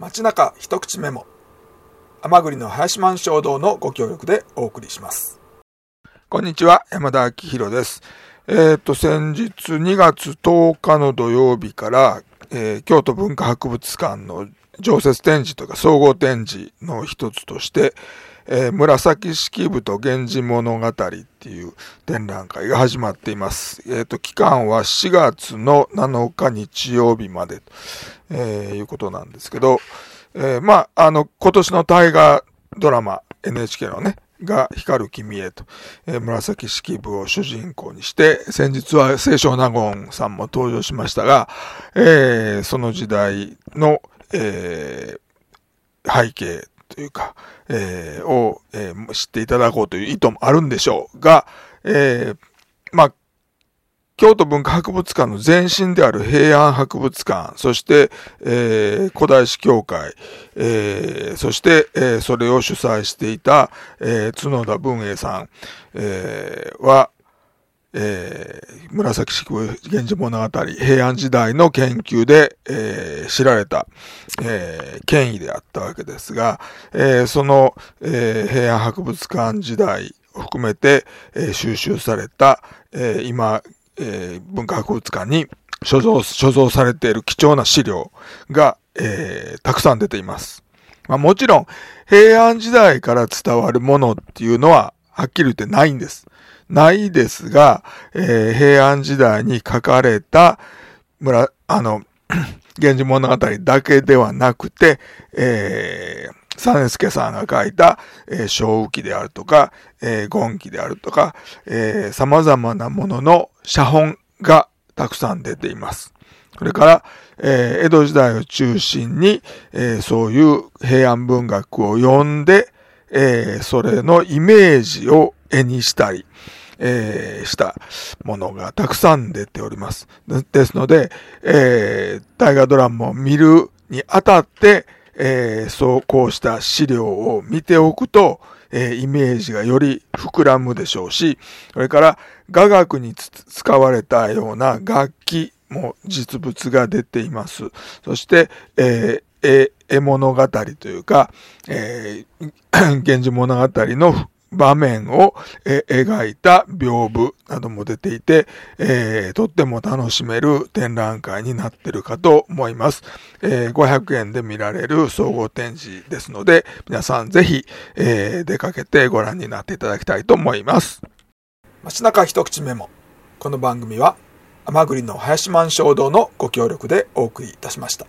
街中一口メモ。天栗の林満衝動のご協力でお送りします。こんにちは山田明宏です。えっ、と先日2月10日の土曜日から、えー、京都文化博物館の常設展示とか総合展示の一つとして、えー、紫式部と源氏物語っていう展覧会が始まっています。えっ、ー、と、期間は4月の7日日曜日までと、えー、いうことなんですけど、えー、まあ、あの、今年の大河ドラマ、NHK のね、が光る君へと、えー、紫式部を主人公にして、先日は清少納言さんも登場しましたが、えー、その時代の、えー、背景というか、えー、を、えー、知っていただこうという意図もあるんでしょうが、えー、まあ、京都文化博物館の前身である平安博物館、そして、えー、古代史協会、えー、そして、えー、それを主催していた、えー、角田文英さん、えー、は、えー、紫式部源氏物語、平安時代の研究で、えー、知られた、えー、権威であったわけですが、えー、その、え、平安博物館時代を含めて、え、収集された、え、今、え、文化博物館に所蔵、所蔵されている貴重な資料が、え、たくさん出ています。まあ、もちろん、平安時代から伝わるものっていうのは、はっきり言ってないんです。ないですが、えー、平安時代に書かれた村、あの、源氏物語だけではなくて、えー、実助さんが書いた、えー、小雨記であるとか、えー、言記であるとか、えー、様々なものの写本がたくさん出ています。それから、えー、江戸時代を中心に、えー、そういう平安文学を読んで、えー、それのイメージを絵にしたり、えー、したものがたくさん出ております。ですので、えー、大河ドラマを見るにあたって、えー、そう、こうした資料を見ておくと、え、イメージがより膨らむでしょうし、それから雅楽に使われたような楽器も実物が出ています。そして、えー、絵物語というか、えー、源氏物語の場面を、え描いた屏風なども出ていて、えー、とっても楽しめる展覧会になっているかと思います。えー、500円で見られる総合展示ですので、皆さんぜひ、えー、出かけてご覧になっていただきたいと思います。街中一口メモ。この番組は、甘栗の林満衝動のご協力でお送りいたしました。